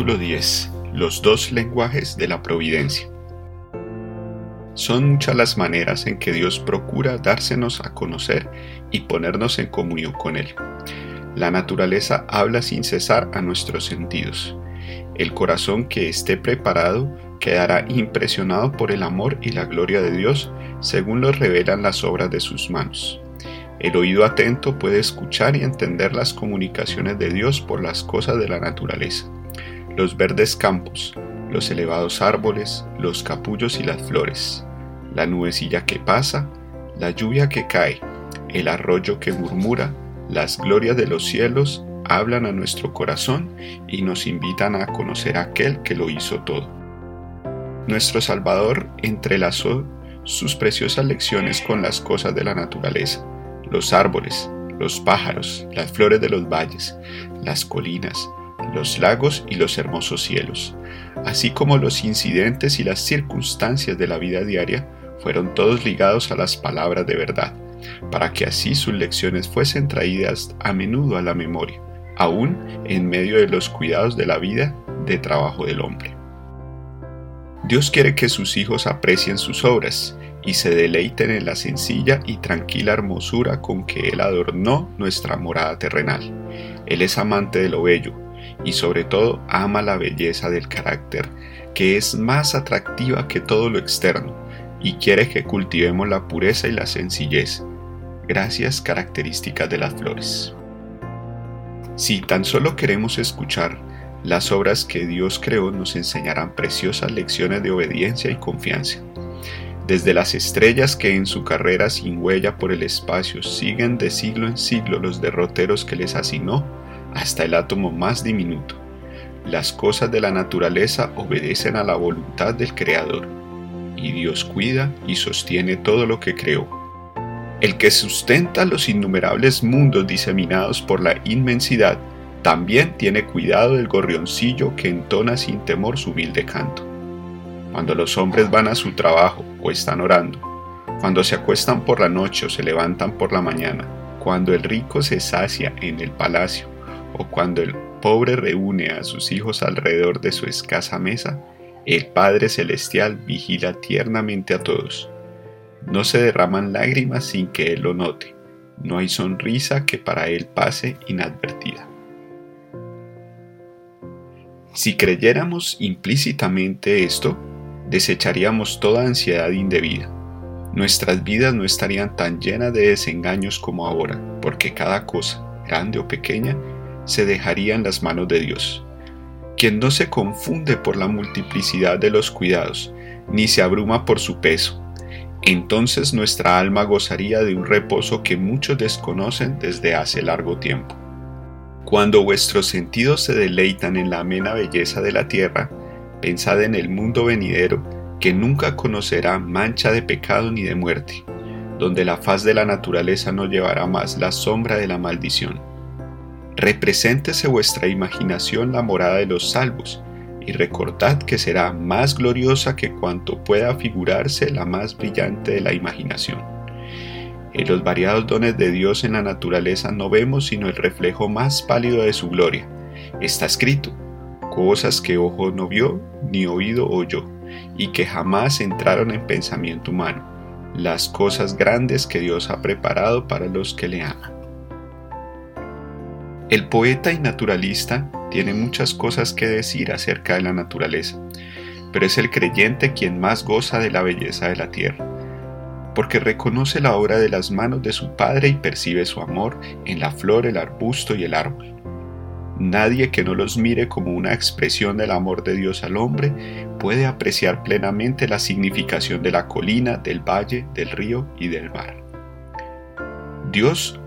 Capítulo 10 Los dos lenguajes de la providencia Son muchas las maneras en que Dios procura dársenos a conocer y ponernos en comunión con Él. La naturaleza habla sin cesar a nuestros sentidos. El corazón que esté preparado quedará impresionado por el amor y la gloria de Dios según lo revelan las obras de sus manos. El oído atento puede escuchar y entender las comunicaciones de Dios por las cosas de la naturaleza, los verdes campos, los elevados árboles, los capullos y las flores, la nubecilla que pasa, la lluvia que cae, el arroyo que murmura, las glorias de los cielos hablan a nuestro corazón y nos invitan a conocer a aquel que lo hizo todo. Nuestro Salvador entrelazó sus preciosas lecciones con las cosas de la naturaleza los árboles, los pájaros, las flores de los valles, las colinas, los lagos y los hermosos cielos, así como los incidentes y las circunstancias de la vida diaria, fueron todos ligados a las palabras de verdad, para que así sus lecciones fuesen traídas a menudo a la memoria, aún en medio de los cuidados de la vida de trabajo del hombre. Dios quiere que sus hijos aprecien sus obras y se deleiten en la sencilla y tranquila hermosura con que Él adornó nuestra morada terrenal. Él es amante de lo bello y sobre todo ama la belleza del carácter, que es más atractiva que todo lo externo, y quiere que cultivemos la pureza y la sencillez, gracias características de las flores. Si tan solo queremos escuchar, las obras que Dios creó nos enseñarán preciosas lecciones de obediencia y confianza desde las estrellas que en su carrera sin huella por el espacio siguen de siglo en siglo los derroteros que les asignó, hasta el átomo más diminuto. Las cosas de la naturaleza obedecen a la voluntad del Creador, y Dios cuida y sostiene todo lo que creó. El que sustenta los innumerables mundos diseminados por la inmensidad, también tiene cuidado del gorrioncillo que entona sin temor su humilde canto. Cuando los hombres van a su trabajo o están orando, cuando se acuestan por la noche o se levantan por la mañana, cuando el rico se sacia en el palacio o cuando el pobre reúne a sus hijos alrededor de su escasa mesa, el Padre Celestial vigila tiernamente a todos. No se derraman lágrimas sin que Él lo note, no hay sonrisa que para Él pase inadvertida. Si creyéramos implícitamente esto, desecharíamos toda ansiedad indebida. Nuestras vidas no estarían tan llenas de desengaños como ahora, porque cada cosa, grande o pequeña, se dejaría en las manos de Dios, quien no se confunde por la multiplicidad de los cuidados, ni se abruma por su peso. Entonces nuestra alma gozaría de un reposo que muchos desconocen desde hace largo tiempo. Cuando vuestros sentidos se deleitan en la amena belleza de la tierra, Pensad en el mundo venidero que nunca conocerá mancha de pecado ni de muerte, donde la faz de la naturaleza no llevará más la sombra de la maldición. Represéntese vuestra imaginación la morada de los salvos, y recordad que será más gloriosa que cuanto pueda figurarse la más brillante de la imaginación. En los variados dones de Dios en la naturaleza no vemos sino el reflejo más pálido de su gloria. Está escrito, cosas que ojo no vio ni oído oyó, y que jamás entraron en pensamiento humano, las cosas grandes que Dios ha preparado para los que le aman. El poeta y naturalista tiene muchas cosas que decir acerca de la naturaleza, pero es el creyente quien más goza de la belleza de la tierra, porque reconoce la obra de las manos de su Padre y percibe su amor en la flor, el arbusto y el árbol. Nadie que no los mire como una expresión del amor de Dios al hombre puede apreciar plenamente la significación de la colina, del valle, del río y del mar. Dios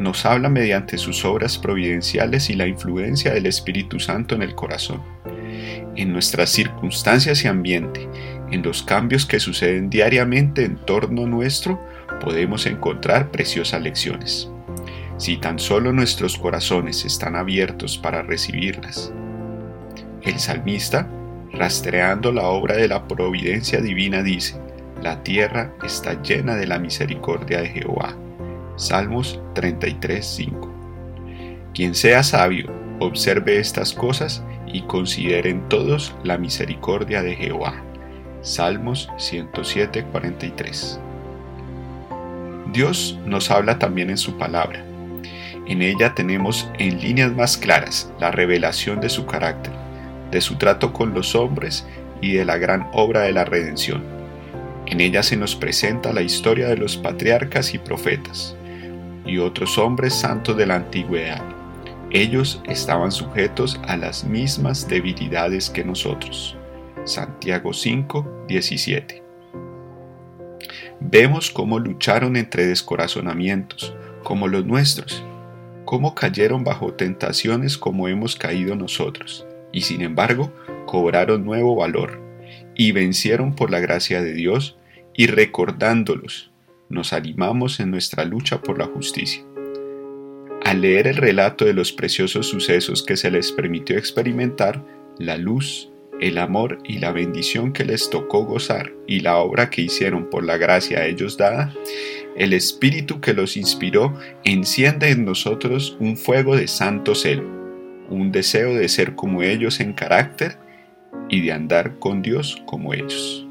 nos habla mediante sus obras providenciales y la influencia del Espíritu Santo en el corazón. En nuestras circunstancias y ambiente, en los cambios que suceden diariamente en torno nuestro, podemos encontrar preciosas lecciones si tan solo nuestros corazones están abiertos para recibirlas. El salmista, rastreando la obra de la providencia divina, dice, la tierra está llena de la misericordia de Jehová. Salmos 33:5. Quien sea sabio, observe estas cosas y consideren todos la misericordia de Jehová. Salmos 107, 43. Dios nos habla también en su palabra. En ella tenemos en líneas más claras la revelación de su carácter, de su trato con los hombres y de la gran obra de la redención. En ella se nos presenta la historia de los patriarcas y profetas y otros hombres santos de la antigüedad. Ellos estaban sujetos a las mismas debilidades que nosotros. Santiago 5, 17. Vemos cómo lucharon entre descorazonamientos, como los nuestros, cómo cayeron bajo tentaciones como hemos caído nosotros, y sin embargo cobraron nuevo valor, y vencieron por la gracia de Dios, y recordándolos, nos animamos en nuestra lucha por la justicia. Al leer el relato de los preciosos sucesos que se les permitió experimentar, la luz, el amor y la bendición que les tocó gozar y la obra que hicieron por la gracia a ellos dada, el Espíritu que los inspiró enciende en nosotros un fuego de santo celo, un deseo de ser como ellos en carácter y de andar con Dios como ellos.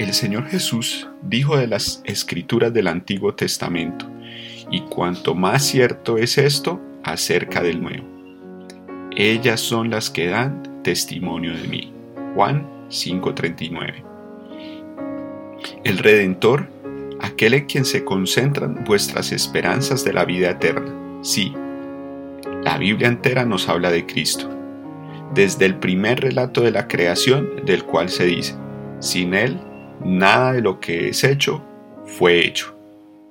El Señor Jesús dijo de las escrituras del Antiguo Testamento, y cuanto más cierto es esto acerca del Nuevo. Ellas son las que dan testimonio de mí. Juan 5:39. El Redentor, aquel en quien se concentran vuestras esperanzas de la vida eterna. Sí, la Biblia entera nos habla de Cristo. Desde el primer relato de la creación, del cual se dice, sin Él, nada de lo que es hecho fue hecho.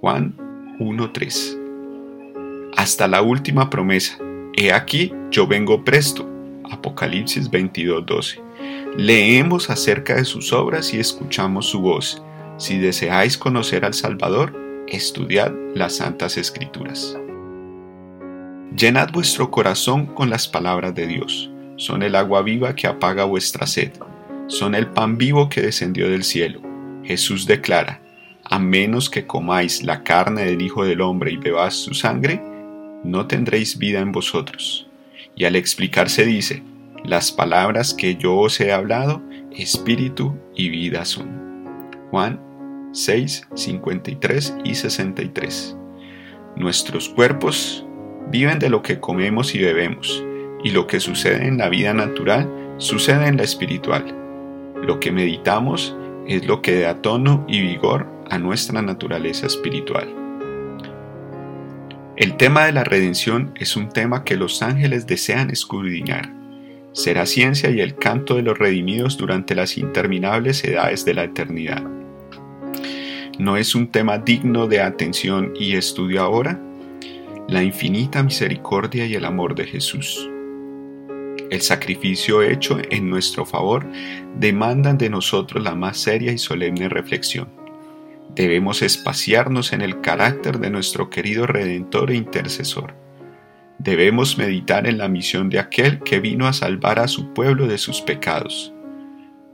Juan 1.3. Hasta la última promesa, he aquí, yo vengo presto Apocalipsis 22:12. Leemos acerca de sus obras y escuchamos su voz. Si deseáis conocer al Salvador, estudiad las Santas Escrituras. Llenad vuestro corazón con las palabras de Dios. Son el agua viva que apaga vuestra sed. Son el pan vivo que descendió del cielo. Jesús declara, a menos que comáis la carne del Hijo del Hombre y bebáis su sangre, no tendréis vida en vosotros y al explicarse dice, las palabras que yo os he hablado, espíritu y vida son. Juan 6, 53 y 63. Nuestros cuerpos viven de lo que comemos y bebemos, y lo que sucede en la vida natural sucede en la espiritual. Lo que meditamos es lo que da tono y vigor a nuestra naturaleza espiritual. El tema de la redención es un tema que los ángeles desean escudriñar. Será ciencia y el canto de los redimidos durante las interminables edades de la eternidad. ¿No es un tema digno de atención y estudio ahora? La infinita misericordia y el amor de Jesús. El sacrificio hecho en nuestro favor demandan de nosotros la más seria y solemne reflexión. Debemos espaciarnos en el carácter de nuestro querido Redentor e Intercesor. Debemos meditar en la misión de aquel que vino a salvar a su pueblo de sus pecados.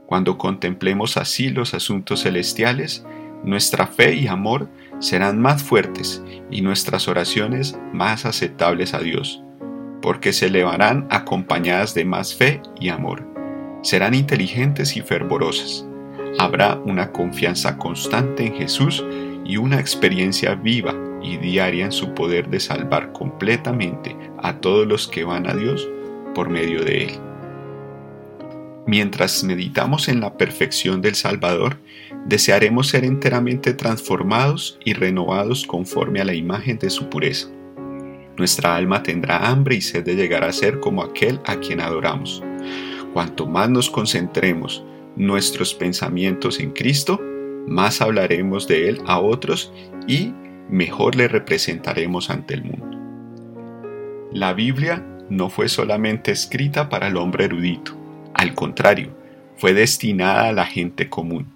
Cuando contemplemos así los asuntos celestiales, nuestra fe y amor serán más fuertes y nuestras oraciones más aceptables a Dios, porque se elevarán acompañadas de más fe y amor. Serán inteligentes y fervorosas habrá una confianza constante en Jesús y una experiencia viva y diaria en su poder de salvar completamente a todos los que van a Dios por medio de Él. Mientras meditamos en la perfección del Salvador, desearemos ser enteramente transformados y renovados conforme a la imagen de su pureza. Nuestra alma tendrá hambre y sed de llegar a ser como aquel a quien adoramos. Cuanto más nos concentremos nuestros pensamientos en Cristo, más hablaremos de Él a otros y mejor le representaremos ante el mundo. La Biblia no fue solamente escrita para el hombre erudito, al contrario, fue destinada a la gente común.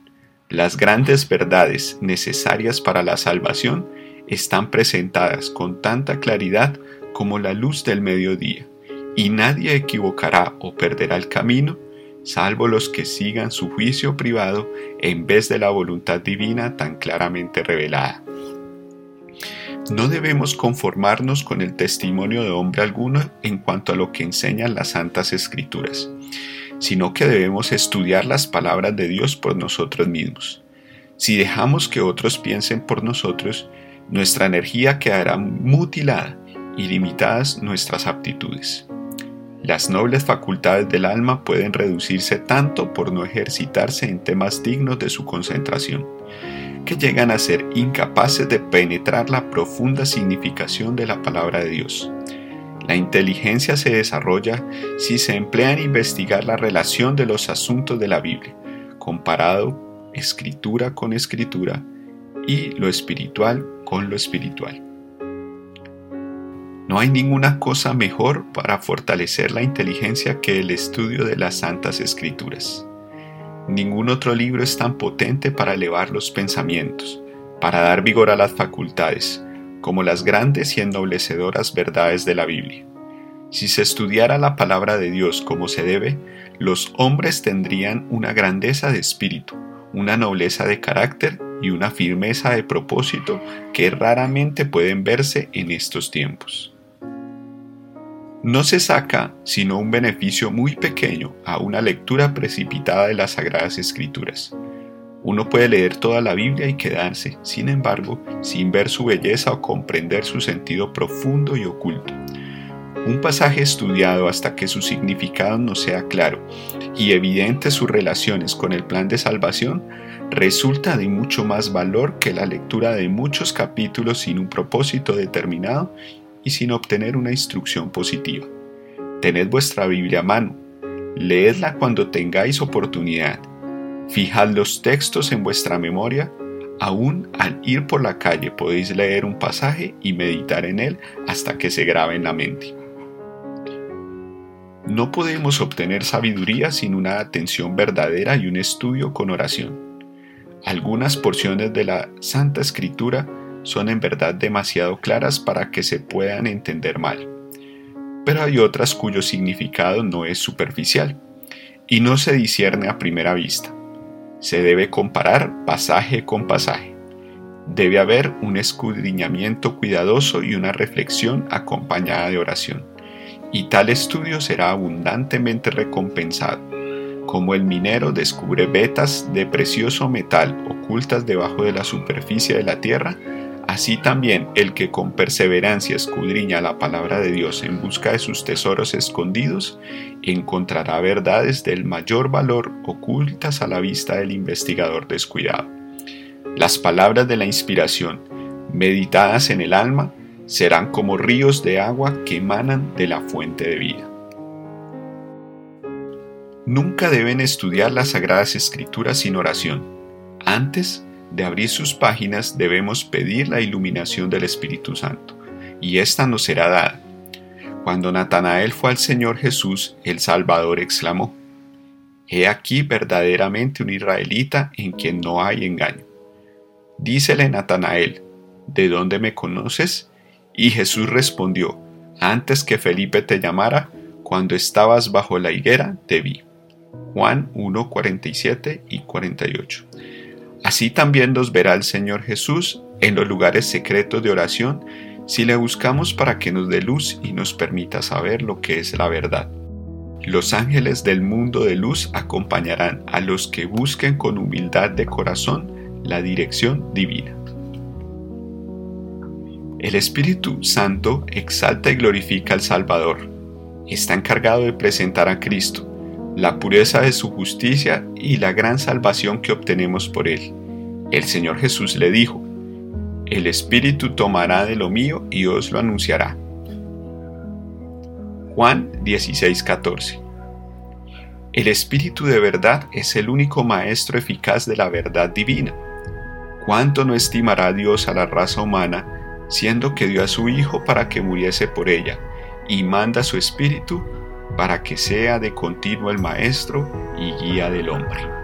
Las grandes verdades necesarias para la salvación están presentadas con tanta claridad como la luz del mediodía, y nadie equivocará o perderá el camino salvo los que sigan su juicio privado en vez de la voluntad divina tan claramente revelada. No debemos conformarnos con el testimonio de hombre alguno en cuanto a lo que enseñan las santas escrituras, sino que debemos estudiar las palabras de Dios por nosotros mismos. Si dejamos que otros piensen por nosotros, nuestra energía quedará mutilada y limitadas nuestras aptitudes. Las nobles facultades del alma pueden reducirse tanto por no ejercitarse en temas dignos de su concentración, que llegan a ser incapaces de penetrar la profunda significación de la palabra de Dios. La inteligencia se desarrolla si se emplea en investigar la relación de los asuntos de la Biblia, comparado escritura con escritura y lo espiritual con lo espiritual. No hay ninguna cosa mejor para fortalecer la inteligencia que el estudio de las santas escrituras. Ningún otro libro es tan potente para elevar los pensamientos, para dar vigor a las facultades, como las grandes y ennoblecedoras verdades de la Biblia. Si se estudiara la palabra de Dios como se debe, los hombres tendrían una grandeza de espíritu, una nobleza de carácter y una firmeza de propósito que raramente pueden verse en estos tiempos. No se saca sino un beneficio muy pequeño a una lectura precipitada de las Sagradas Escrituras. Uno puede leer toda la Biblia y quedarse, sin embargo, sin ver su belleza o comprender su sentido profundo y oculto. Un pasaje estudiado hasta que su significado no sea claro y evidente sus relaciones con el plan de salvación resulta de mucho más valor que la lectura de muchos capítulos sin un propósito determinado y sin obtener una instrucción positiva. Tened vuestra Biblia a mano, leedla cuando tengáis oportunidad, fijad los textos en vuestra memoria, aún al ir por la calle podéis leer un pasaje y meditar en él hasta que se grabe en la mente. No podemos obtener sabiduría sin una atención verdadera y un estudio con oración. Algunas porciones de la Santa Escritura son en verdad demasiado claras para que se puedan entender mal. Pero hay otras cuyo significado no es superficial y no se discierne a primera vista. Se debe comparar pasaje con pasaje. Debe haber un escudriñamiento cuidadoso y una reflexión acompañada de oración. Y tal estudio será abundantemente recompensado. Como el minero descubre vetas de precioso metal ocultas debajo de la superficie de la tierra, Así también el que con perseverancia escudriña la palabra de Dios en busca de sus tesoros escondidos, encontrará verdades del mayor valor ocultas a la vista del investigador descuidado. Las palabras de la inspiración, meditadas en el alma, serán como ríos de agua que emanan de la fuente de vida. Nunca deben estudiar las sagradas escrituras sin oración. Antes, de abrir sus páginas debemos pedir la iluminación del Espíritu Santo, y ésta nos será dada. Cuando Natanael fue al Señor Jesús, el Salvador exclamó, He aquí verdaderamente un israelita en quien no hay engaño. Dícele Natanael, ¿de dónde me conoces? Y Jesús respondió, Antes que Felipe te llamara, cuando estabas bajo la higuera, te vi. Juan 1, 47 y 48. Así también nos verá el Señor Jesús en los lugares secretos de oración si le buscamos para que nos dé luz y nos permita saber lo que es la verdad. Los ángeles del mundo de luz acompañarán a los que busquen con humildad de corazón la dirección divina. El Espíritu Santo exalta y glorifica al Salvador. Está encargado de presentar a Cristo, la pureza de su justicia y la gran salvación que obtenemos por él. El Señor Jesús le dijo, El Espíritu tomará de lo mío y os lo anunciará. Juan 16:14 El Espíritu de verdad es el único maestro eficaz de la verdad divina. ¿Cuánto no estimará Dios a la raza humana, siendo que dio a su Hijo para que muriese por ella, y manda su Espíritu para que sea de continuo el maestro y guía del hombre.